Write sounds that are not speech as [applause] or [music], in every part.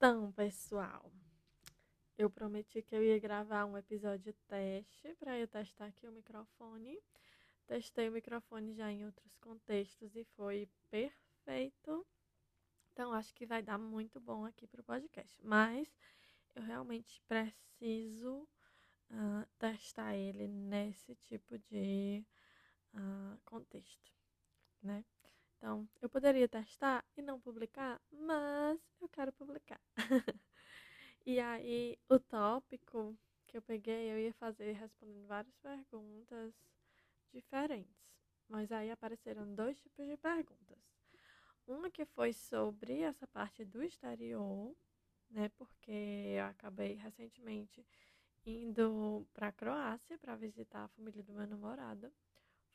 Então, pessoal, eu prometi que eu ia gravar um episódio teste para eu testar aqui o microfone. Testei o microfone já em outros contextos e foi perfeito. Então, acho que vai dar muito bom aqui para o podcast. Mas eu realmente preciso uh, testar ele nesse tipo de uh, contexto, né? Então, eu poderia testar e não publicar, mas eu quero publicar. [laughs] e aí, o tópico que eu peguei, eu ia fazer respondendo várias perguntas diferentes. Mas aí apareceram dois tipos de perguntas. Uma que foi sobre essa parte do exterior, né? Porque eu acabei recentemente indo para a Croácia para visitar a família do meu namorado.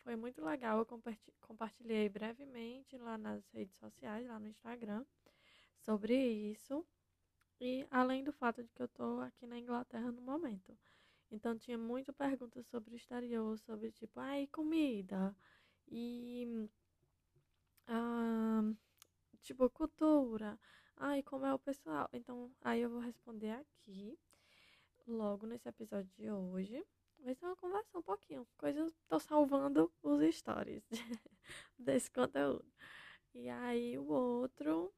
Foi muito legal, eu compartilhei brevemente lá nas redes sociais, lá no Instagram, sobre isso. E além do fato de que eu estou aqui na Inglaterra no momento. Então tinha muita perguntas sobre o exterior, sobre tipo, ai, comida e ah, tipo cultura, ai, como é o pessoal. Então aí eu vou responder aqui, logo nesse episódio de hoje. Vai ser uma conversa um pouquinho, coisas tô salvando os stories [laughs] desse conteúdo. E aí o outro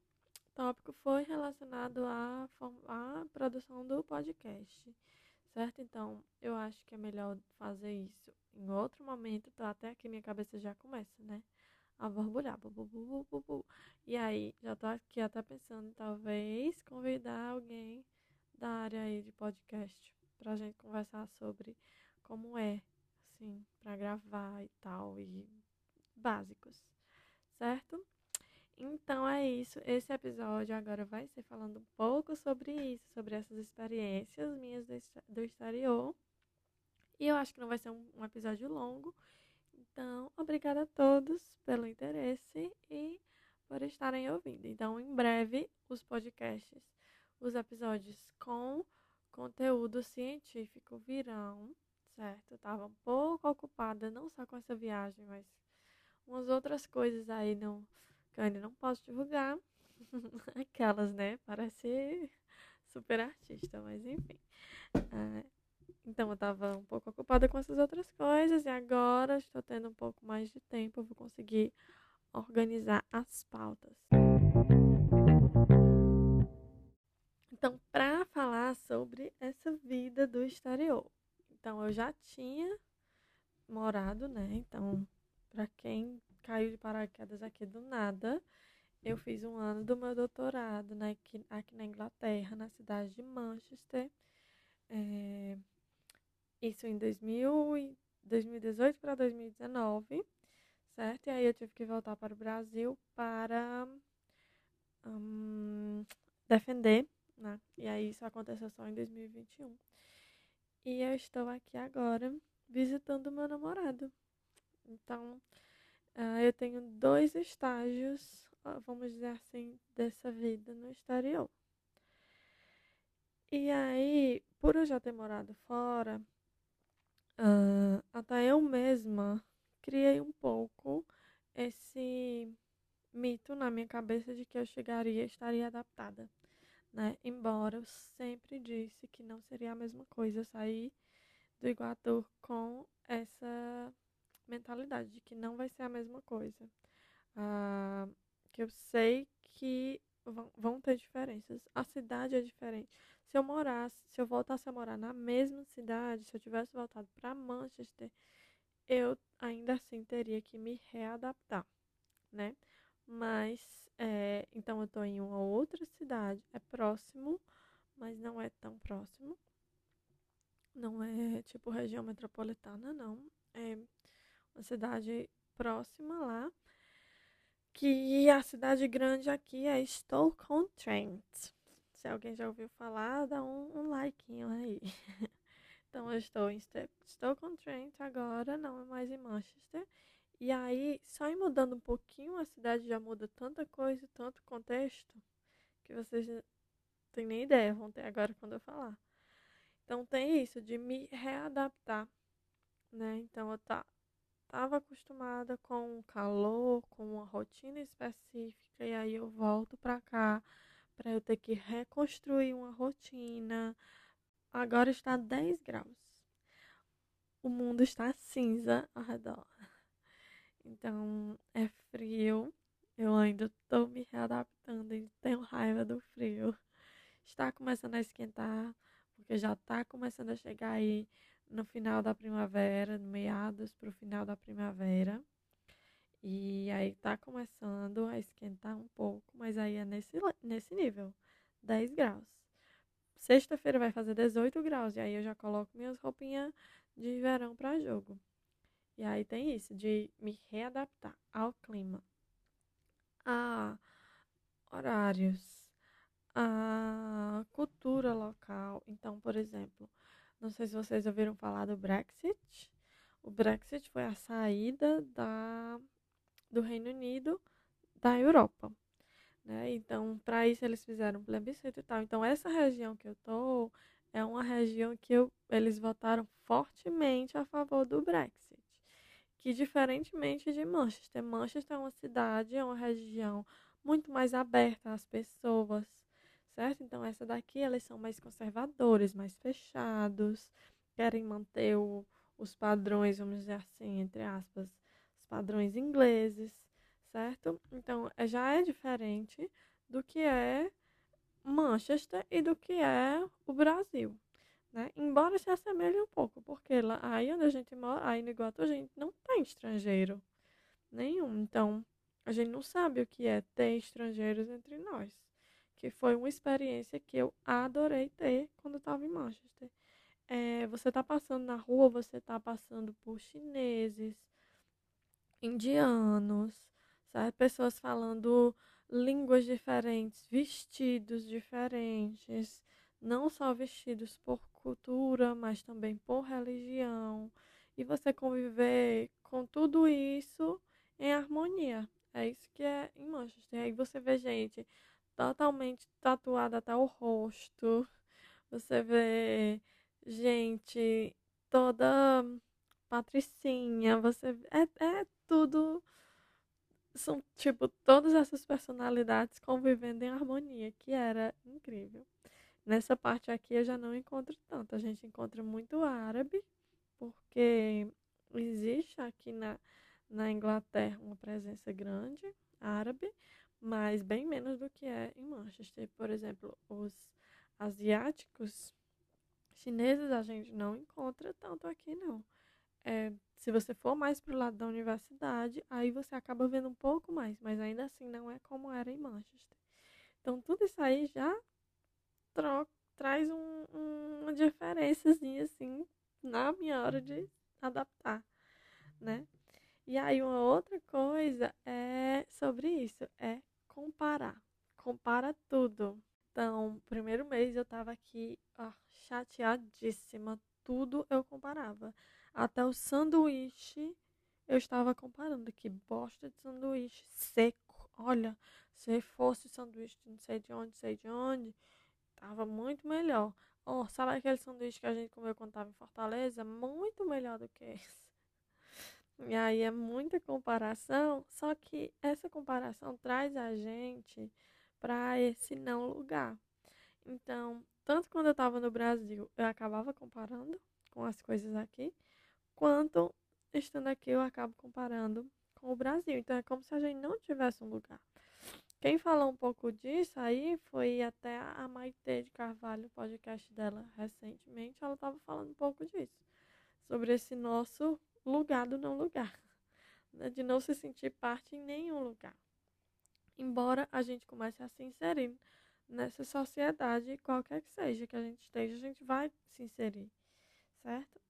tópico foi relacionado à, à produção do podcast certo? Então, eu acho que é melhor fazer isso em outro momento, tá? Até que minha cabeça já começa, né? A borbulhar. Bu, bu, bu, bu. E aí, já tô aqui até pensando talvez convidar alguém da área aí de podcast pra gente conversar sobre como é, assim, pra gravar e tal, e básicos, certo? Então é isso. Esse episódio agora vai ser falando um pouco sobre isso, sobre essas experiências minhas do exterior. E eu acho que não vai ser um episódio longo. Então, obrigada a todos pelo interesse e por estarem ouvindo. Então, em breve, os podcasts, os episódios com conteúdo científico virão, certo? Estava um pouco ocupada, não só com essa viagem, mas umas outras coisas aí não que eu ainda não posso divulgar. [laughs] Aquelas, né? Parece super artista, mas enfim. É, então eu tava um pouco ocupada com essas outras coisas e agora estou tendo um pouco mais de tempo, vou conseguir organizar as pautas. Então, para falar sobre essa vida do exterior. Então, eu já tinha morado, né? Então, para quem caiu de paraquedas aqui do nada. Eu fiz um ano do meu doutorado né, aqui, aqui na Inglaterra, na cidade de Manchester. É, isso em 2000, 2018 para 2019, certo? E aí eu tive que voltar para o Brasil para um, defender, né? E aí isso aconteceu só em 2021. E eu estou aqui agora visitando meu namorado. Então, Uh, eu tenho dois estágios, vamos dizer assim, dessa vida no exterior. E aí, por eu já ter morado fora, uh, até eu mesma criei um pouco esse mito na minha cabeça de que eu chegaria e estaria adaptada. Né? Embora eu sempre disse que não seria a mesma coisa sair do Iguatu com essa mentalidade de que não vai ser a mesma coisa. Ah, que eu sei que vão, vão ter diferenças. A cidade é diferente. Se eu morasse, se eu voltasse a morar na mesma cidade, se eu tivesse voltado para Manchester, eu ainda assim teria que me readaptar, né? Mas, é, então eu estou em uma outra cidade, é próximo, mas não é tão próximo. Não é tipo região metropolitana, não. É uma cidade próxima lá. que a cidade grande aqui é Stoke-on-Trent. Se alguém já ouviu falar, dá um, um aí. [laughs] então eu estou em Stoke-on-Trent agora, não é mais em Manchester. E aí, só ir mudando um pouquinho, a cidade já muda tanta coisa, tanto contexto, que vocês não têm nem ideia, vão ter agora quando eu falar. Então tem isso, de me readaptar, né? Então eu tá, tava acostumada com o calor, com uma rotina específica, e aí eu volto pra cá para eu ter que reconstruir uma rotina. Agora está 10 graus. O mundo está cinza ao redor. Então é frio. Eu ainda estou me readaptando e tenho raiva do frio. Está começando a esquentar, porque já está começando a chegar aí no final da primavera, meados para o final da primavera. E aí está começando a esquentar um pouco, mas aí é nesse, nesse nível, 10 graus. Sexta-feira vai fazer 18 graus, e aí eu já coloco minhas roupinhas de verão para jogo. E aí tem isso, de me readaptar ao clima, a horários, a cultura local. Então, por exemplo, não sei se vocês ouviram falar do Brexit. O Brexit foi a saída da, do Reino Unido da Europa. Né? Então, para isso, eles fizeram um plebiscito e tal. Então, essa região que eu estou é uma região que eu, eles votaram fortemente a favor do Brexit que diferentemente de Manchester, Manchester é uma cidade, é uma região muito mais aberta às pessoas, certo? Então essa daqui eles são mais conservadores, mais fechados, querem manter o, os padrões, vamos dizer assim, entre aspas, os padrões ingleses, certo? Então já é diferente do que é Manchester e do que é o Brasil. Né? Embora se assemelhe um pouco, porque lá, aí onde a gente mora, aí no Iguatu, a gente não tem estrangeiro nenhum. Então, a gente não sabe o que é ter estrangeiros entre nós. Que foi uma experiência que eu adorei ter quando estava em Manchester. É, você está passando na rua, você está passando por chineses, indianos? Pessoas falando línguas diferentes, vestidos diferentes, não só vestidos por cultura, mas também por religião, e você conviver com tudo isso em harmonia. É isso que é em Manchester. Aí você vê gente totalmente tatuada até o rosto, você vê gente toda patricinha, você é, é tudo são tipo todas essas personalidades convivendo em harmonia, que era incrível. Nessa parte aqui eu já não encontro tanto. A gente encontra muito árabe, porque existe aqui na, na Inglaterra uma presença grande árabe, mas bem menos do que é em Manchester. Por exemplo, os asiáticos chineses a gente não encontra tanto aqui, não. É, se você for mais para o lado da universidade, aí você acaba vendo um pouco mais, mas ainda assim não é como era em Manchester. Então, tudo isso aí já traz um, uma diferençazinha assim na minha hora de adaptar, né? E aí uma outra coisa é sobre isso, é comparar. Compara tudo. Então, primeiro mês eu tava aqui ó, chateadíssima, tudo eu comparava. Até o sanduíche eu estava comparando. Que bosta de sanduíche seco. Olha, se fosse sanduíche de não sei de onde, sei de onde, Tava muito melhor. Oh, sabe aquele sanduíche que a gente comeu quando tava em Fortaleza? Muito melhor do que esse. E aí é muita comparação, só que essa comparação traz a gente para esse não lugar. Então, tanto quando eu estava no Brasil, eu acabava comparando com as coisas aqui, quanto estando aqui eu acabo comparando com o Brasil. Então é como se a gente não tivesse um lugar. Quem falou um pouco disso aí foi até a Maite de Carvalho, podcast dela recentemente. Ela estava falando um pouco disso, sobre esse nosso lugar do não lugar, né? de não se sentir parte em nenhum lugar. Embora a gente comece a se inserir nessa sociedade, qualquer que seja que a gente esteja, a gente vai se inserir, certo?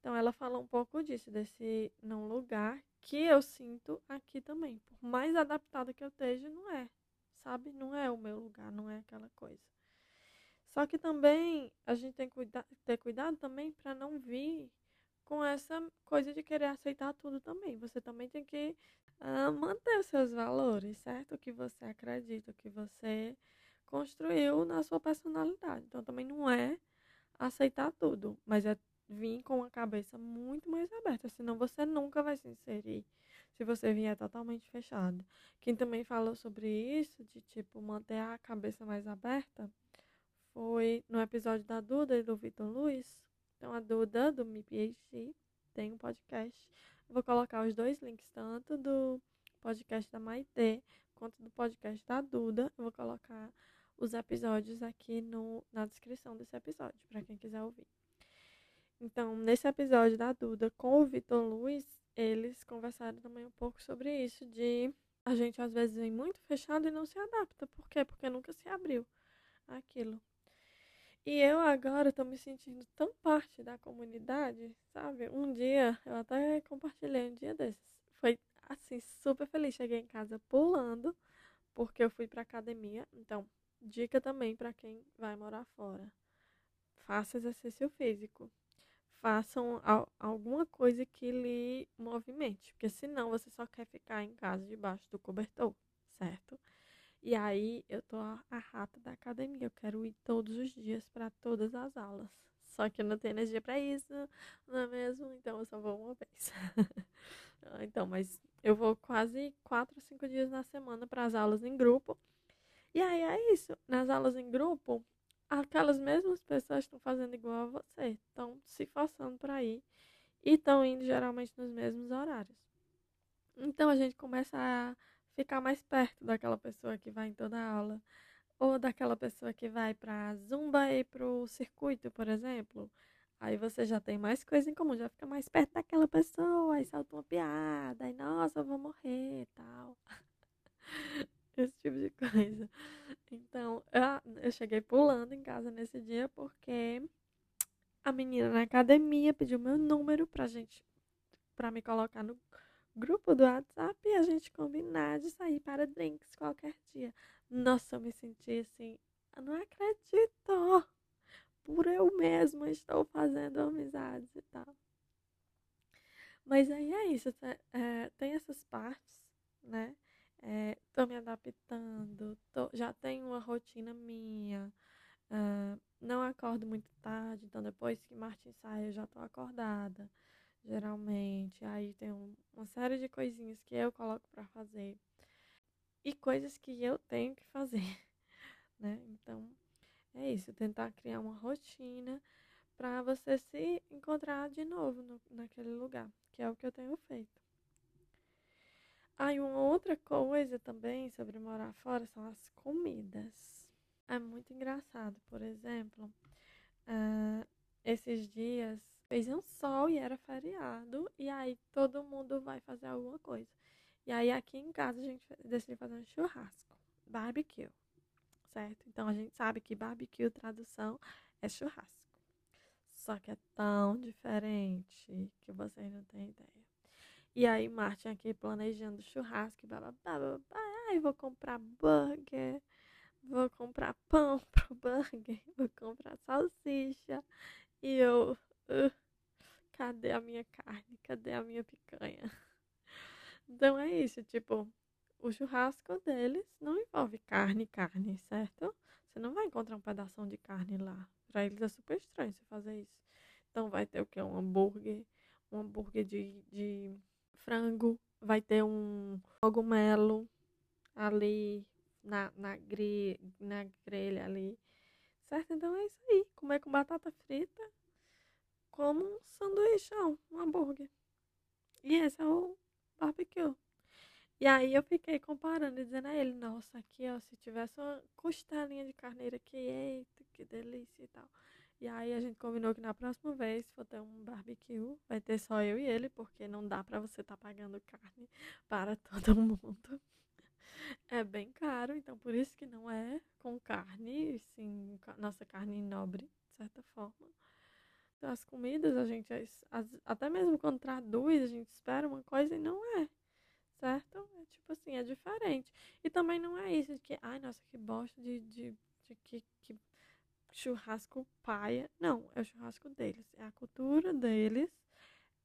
Então ela falou um pouco disso, desse não lugar que eu sinto aqui também. Por mais adaptada que eu esteja, não é, sabe? Não é o meu lugar, não é aquela coisa. Só que também a gente tem que cuidar, ter cuidado também para não vir com essa coisa de querer aceitar tudo também. Você também tem que uh, manter os seus valores, certo? O que você acredita, o que você construiu na sua personalidade. Então também não é aceitar tudo, mas é vir com a cabeça muito mais aberta, senão você nunca vai se inserir se você vier totalmente fechado. Quem também falou sobre isso, de tipo manter a cabeça mais aberta, foi no episódio da Duda e do Vitor Luiz. Então a Duda do MiPhD tem um podcast. Eu vou colocar os dois links, tanto do podcast da Maitê quanto do podcast da Duda. Eu vou colocar os episódios aqui no, na descrição desse episódio, para quem quiser ouvir. Então, nesse episódio da Duda com o Vitor Luiz, eles conversaram também um pouco sobre isso, de a gente às vezes vem muito fechado e não se adapta. Por quê? Porque nunca se abriu aquilo. E eu agora estou me sentindo tão parte da comunidade, sabe? Um dia, eu até compartilhei um dia desses. Foi assim, super feliz. Cheguei em casa pulando, porque eu fui pra academia. Então, dica também para quem vai morar fora. Faça exercício físico. Façam alguma coisa que lhe movimente, porque senão você só quer ficar em casa debaixo do cobertor, certo? E aí eu tô a, a rata da academia, eu quero ir todos os dias para todas as aulas. Só que eu não tenho energia para isso, não é mesmo? Então eu só vou uma vez. [laughs] então, mas eu vou quase quatro, cinco dias na semana para as aulas em grupo. E aí é isso. Nas aulas em grupo, aquelas mesmas pessoas estão fazendo igual a você, estão se forçando para ir e estão indo geralmente nos mesmos horários. Então a gente começa a ficar mais perto daquela pessoa que vai em toda a aula, ou daquela pessoa que vai para zumba e para o circuito, por exemplo. Aí você já tem mais coisa em comum, já fica mais perto daquela pessoa, aí salta uma piada, aí nossa, eu vou morrer tal. [laughs] Esse tipo de coisa. Então, eu, eu cheguei pulando em casa nesse dia porque a menina na academia pediu meu número pra gente, pra me colocar no grupo do WhatsApp e a gente combinar de sair para drinks qualquer dia. Nossa, eu me senti assim, eu não acredito. Por eu mesma estou fazendo amizades e tal. Mas aí é isso, é, tem essas partes, né? É, me adaptando, tô, já tenho uma rotina minha. Uh, não acordo muito tarde, então depois que Martin sai eu já estou acordada geralmente. Aí tem um, uma série de coisinhas que eu coloco para fazer e coisas que eu tenho que fazer, [laughs] né? Então é isso, tentar criar uma rotina para você se encontrar de novo no, naquele lugar, que é o que eu tenho feito. Ah, uma outra coisa também sobre morar fora são as comidas. É muito engraçado, por exemplo, uh, esses dias fez um sol e era feriado, e aí todo mundo vai fazer alguma coisa. E aí aqui em casa a gente decidiu fazer um churrasco, barbecue, certo? Então a gente sabe que barbecue, tradução, é churrasco. Só que é tão diferente que vocês não têm ideia. E aí Martin aqui planejando churrasco, bababá, bababá. Ai, vou comprar burger, vou comprar [laughs] pão pro burger, vou comprar salsicha. E eu, uh, cadê a minha carne? Cadê a minha picanha? [laughs] Então é isso, tipo, o churrasco deles não envolve carne, carne, certo? Você não vai encontrar um pedaço de carne lá. Pra eles é super estranho você fazer isso. Então vai ter o que? Um hambúrguer, um hambúrguer de, de frango, vai ter um cogumelo ali na, na, gre, na grelha ali. Certo? Então é isso aí. Comer com batata frita como um sanduíchão, um hambúrguer. E esse é o barbecue. E aí eu fiquei comparando e dizendo a ele, nossa, aqui ó, se tivesse uma costelinha de carneiro aqui, eita, que delícia e tal. E aí a gente combinou que na próxima vez, se for ter um barbecue, vai ter só eu e ele, porque não dá para você estar tá pagando carne [laughs] para todo [laughs] mundo. É bem caro, então por isso que não é com carne, sim, nossa carne nobre, de certa forma. as comidas, a gente as, até mesmo quando traduz, a gente espera uma coisa e não é. Certo? É tipo assim, é diferente. E também não é isso de que, ai, nossa, que bosta de, de, de que, que churrasco paia. Não, é o churrasco deles. É a cultura deles.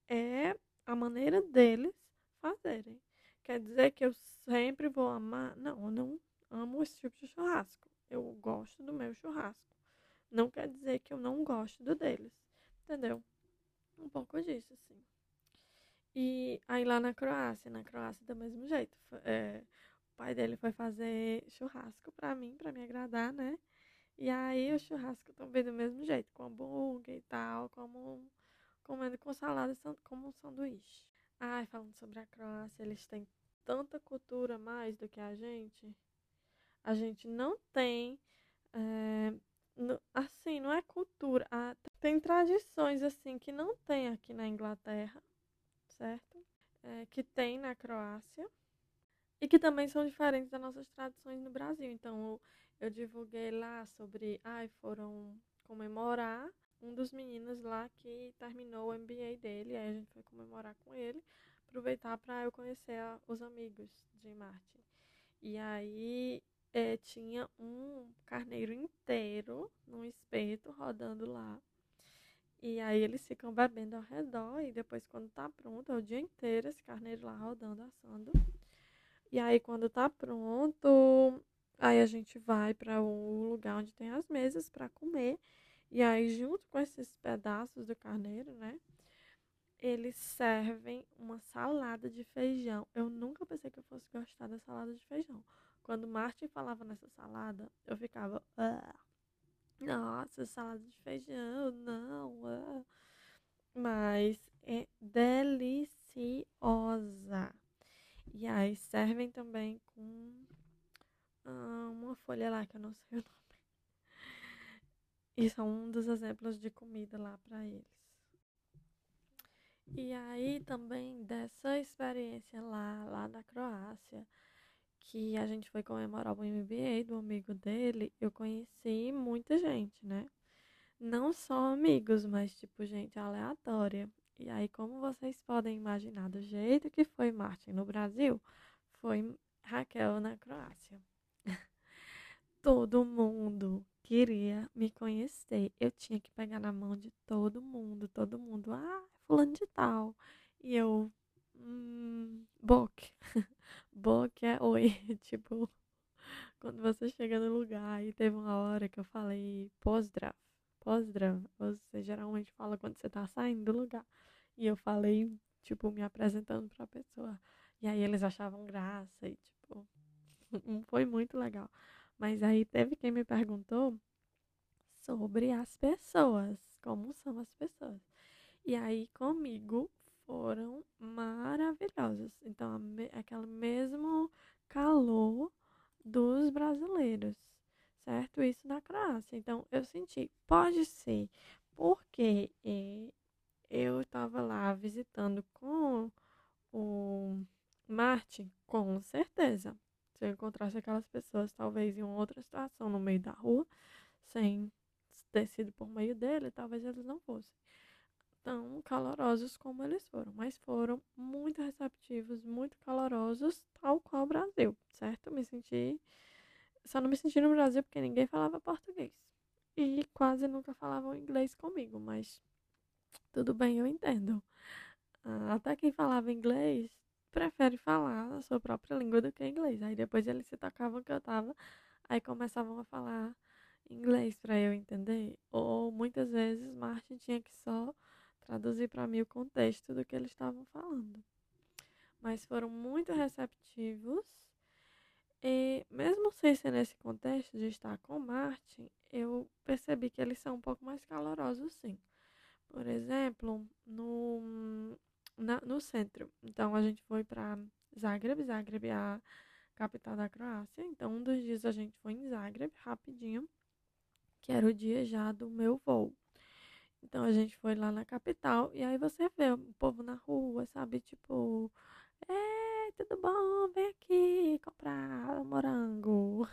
É a maneira deles fazerem. Quer dizer que eu sempre vou amar? Não, eu não amo esse tipo de churrasco. Eu gosto do meu churrasco. Não quer dizer que eu não gosto do deles. Entendeu? Um pouco disso, assim. E aí lá na Croácia, na Croácia do mesmo jeito. É, o pai dele foi fazer churrasco pra mim, pra me agradar, né? E aí o churrasco também do mesmo jeito, com hambúrguer e tal, como comendo com salada como um sanduíche. Ai, falando sobre a Croácia, eles têm tanta cultura mais do que a gente. A gente não tem. É, assim, não é cultura. Tem tradições assim que não tem aqui na Inglaterra, certo? É, que tem na Croácia. E que também são diferentes das nossas tradições no Brasil. Então, eu, eu divulguei lá sobre. Ai, foram comemorar um dos meninos lá que terminou o MBA dele. Aí a gente foi comemorar com ele aproveitar para eu conhecer a, os amigos de Martin. E aí é, tinha um carneiro inteiro num espeto rodando lá. E aí eles ficam bebendo ao redor e depois quando tá pronto, é o dia inteiro esse carneiro lá rodando, assando. E aí quando tá pronto, aí a gente vai para o lugar onde tem as mesas para comer. E aí junto com esses pedaços do carneiro, né? eles servem uma salada de feijão. Eu nunca pensei que eu fosse gostar da salada de feijão. Quando Martin falava nessa salada, eu ficava, ah, nossa, salada de feijão, não. Ah. Mas é deliciosa. Aí servem também com ah, uma folha lá que eu não sei o [laughs] nome. E são um dos exemplos de comida lá para eles. E aí também dessa experiência lá, lá da Croácia, que a gente foi comemorar o MBA do amigo dele, eu conheci muita gente, né? Não só amigos, mas tipo gente aleatória. E aí, como vocês podem imaginar, do jeito que foi Martin no Brasil, foi Raquel na Croácia. [laughs] todo mundo queria me conhecer. Eu tinha que pegar na mão de todo mundo, todo mundo. Ah, fulano de tal. E eu, hum, Bok. [laughs] Bok é oi. [laughs] tipo, quando você chega no lugar e teve uma hora que eu falei pós-draft. Você geralmente fala quando você tá saindo do lugar. E eu falei, tipo, me apresentando pra pessoa. E aí eles achavam graça e, tipo, [laughs] foi muito legal. Mas aí teve quem me perguntou sobre as pessoas, como são as pessoas. E aí comigo foram maravilhosos. Então, aquele mesmo calor dos brasileiros, certo? Isso na Croácia. Então, eu senti, pode ser, porque eh, eu estava lá visitando com o Martin, com certeza. Se eu encontrasse aquelas pessoas, talvez em outra situação, no meio da rua, sem ter sido por meio dele, talvez eles não fossem tão calorosos como eles foram, mas foram muito receptivos, muito calorosos, tal qual o Brasil, certo? Me senti. Só não me senti no Brasil porque ninguém falava português. E quase nunca falavam inglês comigo, mas tudo bem, eu entendo. Ah, até quem falava inglês prefere falar a sua própria língua do que inglês. Aí depois eles se tocavam que eu tava, aí começavam a falar inglês para eu entender. Ou muitas vezes Martin tinha que só traduzir para mim o contexto do que eles estavam falando. Mas foram muito receptivos. E mesmo sem ser nesse contexto de estar com Martin, eu percebi que eles são um pouco mais calorosos, sim. Por exemplo, no, na, no centro. Então a gente foi para Zagreb. Zagreb é a capital da Croácia. Então um dos dias a gente foi em Zagreb, rapidinho, que era o dia já do meu voo. Então a gente foi lá na capital e aí você vê o povo na rua, sabe? Tipo, é, tudo bom? Vem aqui comprar morango.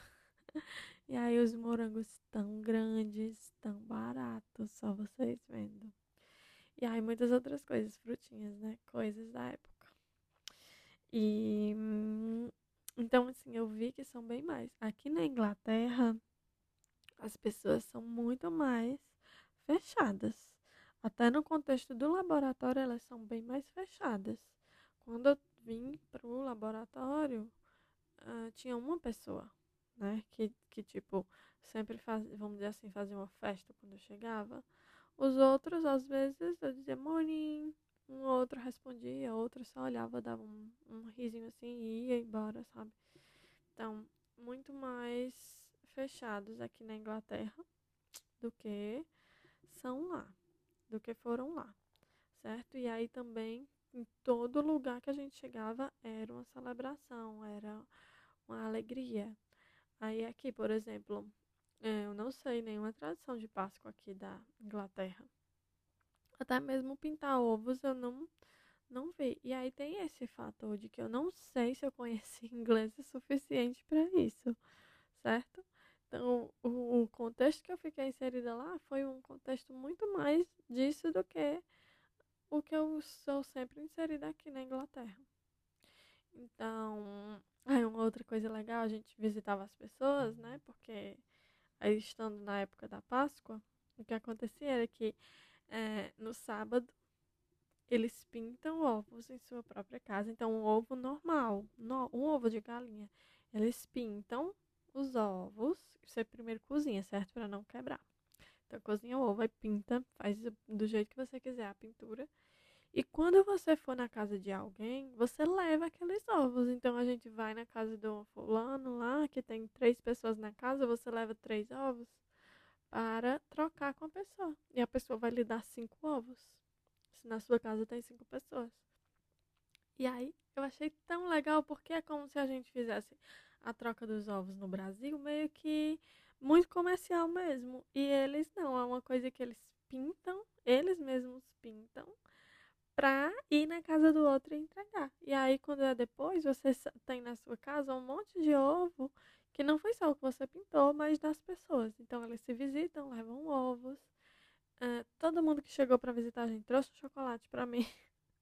[laughs] E aí os morangos tão grandes, tão baratos, só vocês vendo. E aí muitas outras coisas, frutinhas, né? Coisas da época. E então, assim, eu vi que são bem mais. Aqui na Inglaterra, as pessoas são muito mais fechadas. Até no contexto do laboratório, elas são bem mais fechadas. Quando eu vim para o laboratório, uh, tinha uma pessoa, né? Que, que tipo, sempre faz, vamos dizer assim, fazia uma festa quando eu chegava. Os outros, às vezes, eu dizia morning, um outro respondia, outro só olhava, dava um, um risinho assim e ia embora, sabe? Então, muito mais fechados aqui na Inglaterra do que são lá do que foram lá, certo? E aí também, em todo lugar que a gente chegava, era uma celebração, era uma alegria. Aí aqui, por exemplo, é, eu não sei nenhuma tradição de Páscoa aqui da Inglaterra. Até mesmo pintar ovos eu não, não vi. E aí tem esse fator de que eu não sei se eu conheci [laughs] inglês o suficiente para isso, certo? Então, o, o, contexto que eu fiquei inserida lá foi um contexto muito mais disso do que o que eu sou sempre inserida aqui na Inglaterra. Então, [laughs] aí uma outra coisa legal, a gente visitava as pessoas, né? Porque aí estando na época da Páscoa, o que acontecia era que é, no sábado eles pintam ovos em sua própria casa. Então, um ovo normal, no, um ovo de galinha, eles pintam os ovos. Você primeiro cozinha, certo? Para não quebrar. Então, cozinha o ovo, aí pinta, faz do jeito que você quiser a pintura. E quando você for na casa de alguém, você leva aqueles ovos. Então, a gente vai na casa do fulano lá, que tem três pessoas na casa, você leva três ovos para trocar com a pessoa. E a pessoa vai lhe dar cinco ovos. Se na sua casa tem cinco pessoas. E aí, eu achei tão legal porque é como se a gente fizesse a troca dos ovos no Brasil meio que muito comercial mesmo. E eles não, é uma coisa que eles pintam, eles mesmos pintam, pra ir na casa do outro e entregar. E aí, quando é depois, você tem na sua casa um monte de ovo que não foi só o que você pintou, mas das pessoas. Então, eles se visitam, levam ovos. Uh, todo mundo que chegou para visitar a gente trouxe um chocolate para mim.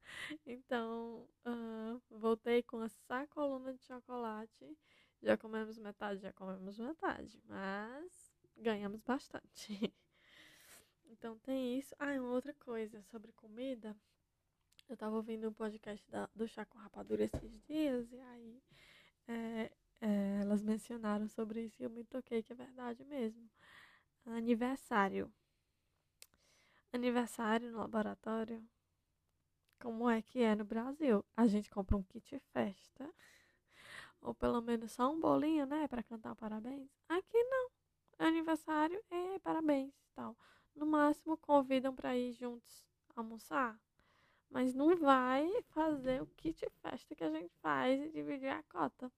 [laughs] então, uh, voltei com a sacoluna de chocolate já comemos metade, já comemos metade, mas ganhamos bastante. [laughs] então tem isso. Ah, uma outra coisa sobre comida. Eu tava ouvindo um podcast da, do Chá com Rapadura esses dias e aí é, é, elas mencionaram sobre isso e eu me toquei que é verdade mesmo. Aniversário. Aniversário no laboratório. Como é que é no Brasil? A gente compra um kit festa ou pelo menos só um bolinho, né, para cantar parabéns. Aqui não. Aniversário é parabéns e tal. No máximo convidam para ir juntos almoçar, mas não vai fazer o kit festa que a gente faz e dividir a cota.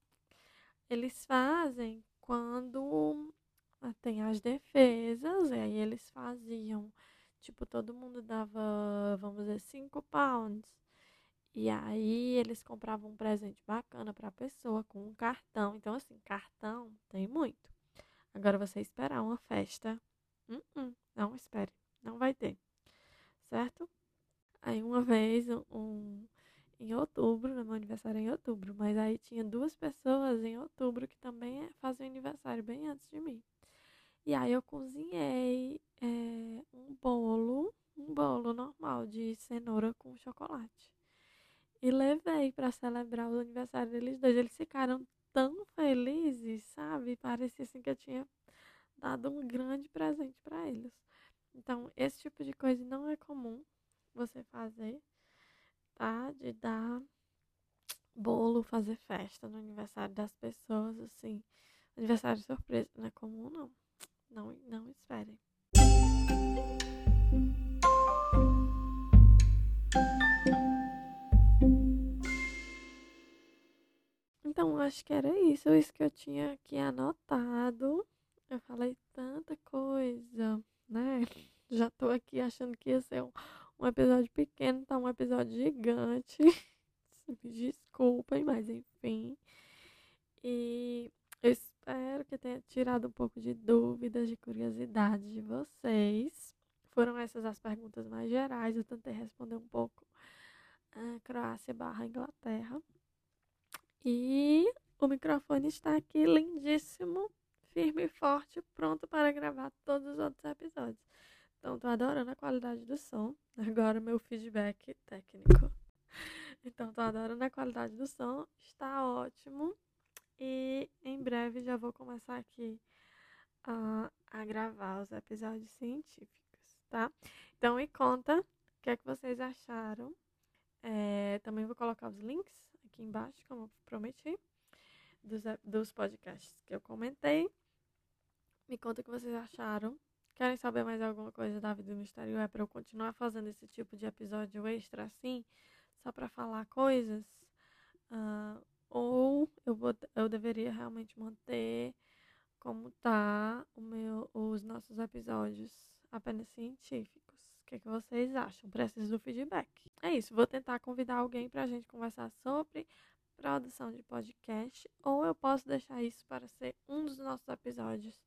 Eles fazem quando ah, tem as defesas, e aí eles faziam, tipo, todo mundo dava, vamos dizer, 5 pounds e aí eles compravam um presente bacana para a pessoa com um cartão. Então, assim, cartão tem muito. Agora você esperar uma festa, uh -uh, não espere, não vai ter. Certo? Aí uma vez, um, em outubro, no meu aniversário é em outubro, mas aí tinha duas pessoas em outubro que também é, faziam aniversário bem antes de mim. E aí eu cozinhei é, um bolo, um bolo normal de cenoura com chocolate. E levei para celebrar o aniversário deles dois. Eles ficaram tão felizes, sabe? Parecia assim que eu tinha dado um grande presente para eles. Então, esse tipo de coisa não é comum você fazer, tá? De dar bolo, fazer festa no aniversário das pessoas, assim. Aniversário surpresa não é comum, não. Não, não esperem. Então, acho que era isso, isso que eu tinha aqui anotado. Eu falei tanta coisa, né? Já tô aqui achando que ia ser um, um episódio pequeno, tá um episódio gigante. [laughs] Desculpem, mas enfim. E eu espero que tenha tirado um pouco de dúvidas, de curiosidade de vocês. foram essas as perguntas mais gerais. Eu tentei responder um pouco. Uh, Croácia barra Inglaterra. E o microfone está aqui lindíssimo, firme e forte, pronto para gravar todos os outros episódios. Então, tô adorando a qualidade do som. [laughs] Agora, meu feedback técnico. [laughs] Então, tô adorando a qualidade do som. Está ótimo. E em breve já vou começar aqui a, gravar os episódios científicos, tá? Então, me conta o que é que vocês acharam. É, também vou colocar os links aqui embaixo, como prometi, dos, dos podcasts que eu comentei. Me conta o que vocês acharam. Querem saber mais alguma coisa da vida no exterior? É para eu continuar fazendo esse tipo de episódio extra assim, só para falar coisas? Uh, ou eu, vou, eu deveria realmente manter como tá o meu, os nossos episódios apenas científicos? O que, é que vocês acham? Preciso do feedback. É isso, vou tentar convidar alguém para a gente conversar sobre produção de podcast, ou eu posso deixar isso para ser um dos nossos episódios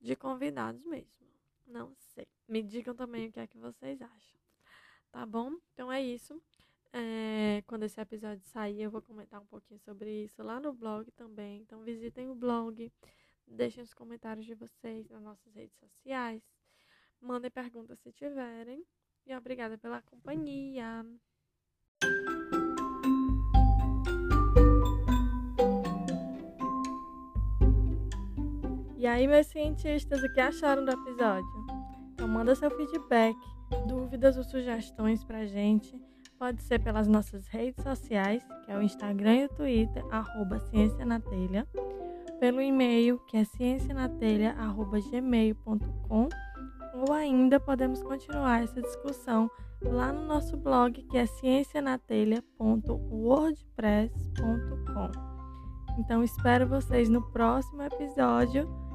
de convidados mesmo. Não sei. Me digam também o que é que vocês acham. Tá bom? Então é isso. É, quando esse episódio sair, eu vou comentar um pouquinho sobre isso lá no blog também. Então visitem o blog, deixem os comentários de vocês nas nossas redes sociais, mandem perguntas se tiverem. E obrigada pela companhia. E aí, meus cientistas, o que acharam do episódio? Então, manda seu feedback, dúvidas ou sugestões pra gente. Pode ser pelas nossas redes sociais, que é o Instagram e o Twitter, arroba. Pelo e-mail, que é ciencianatelha.gmail.com. Ou ainda podemos continuar essa discussão lá no nosso blog, que é ciencianatelha.wordpress.com. Então, espero vocês no próximo episódio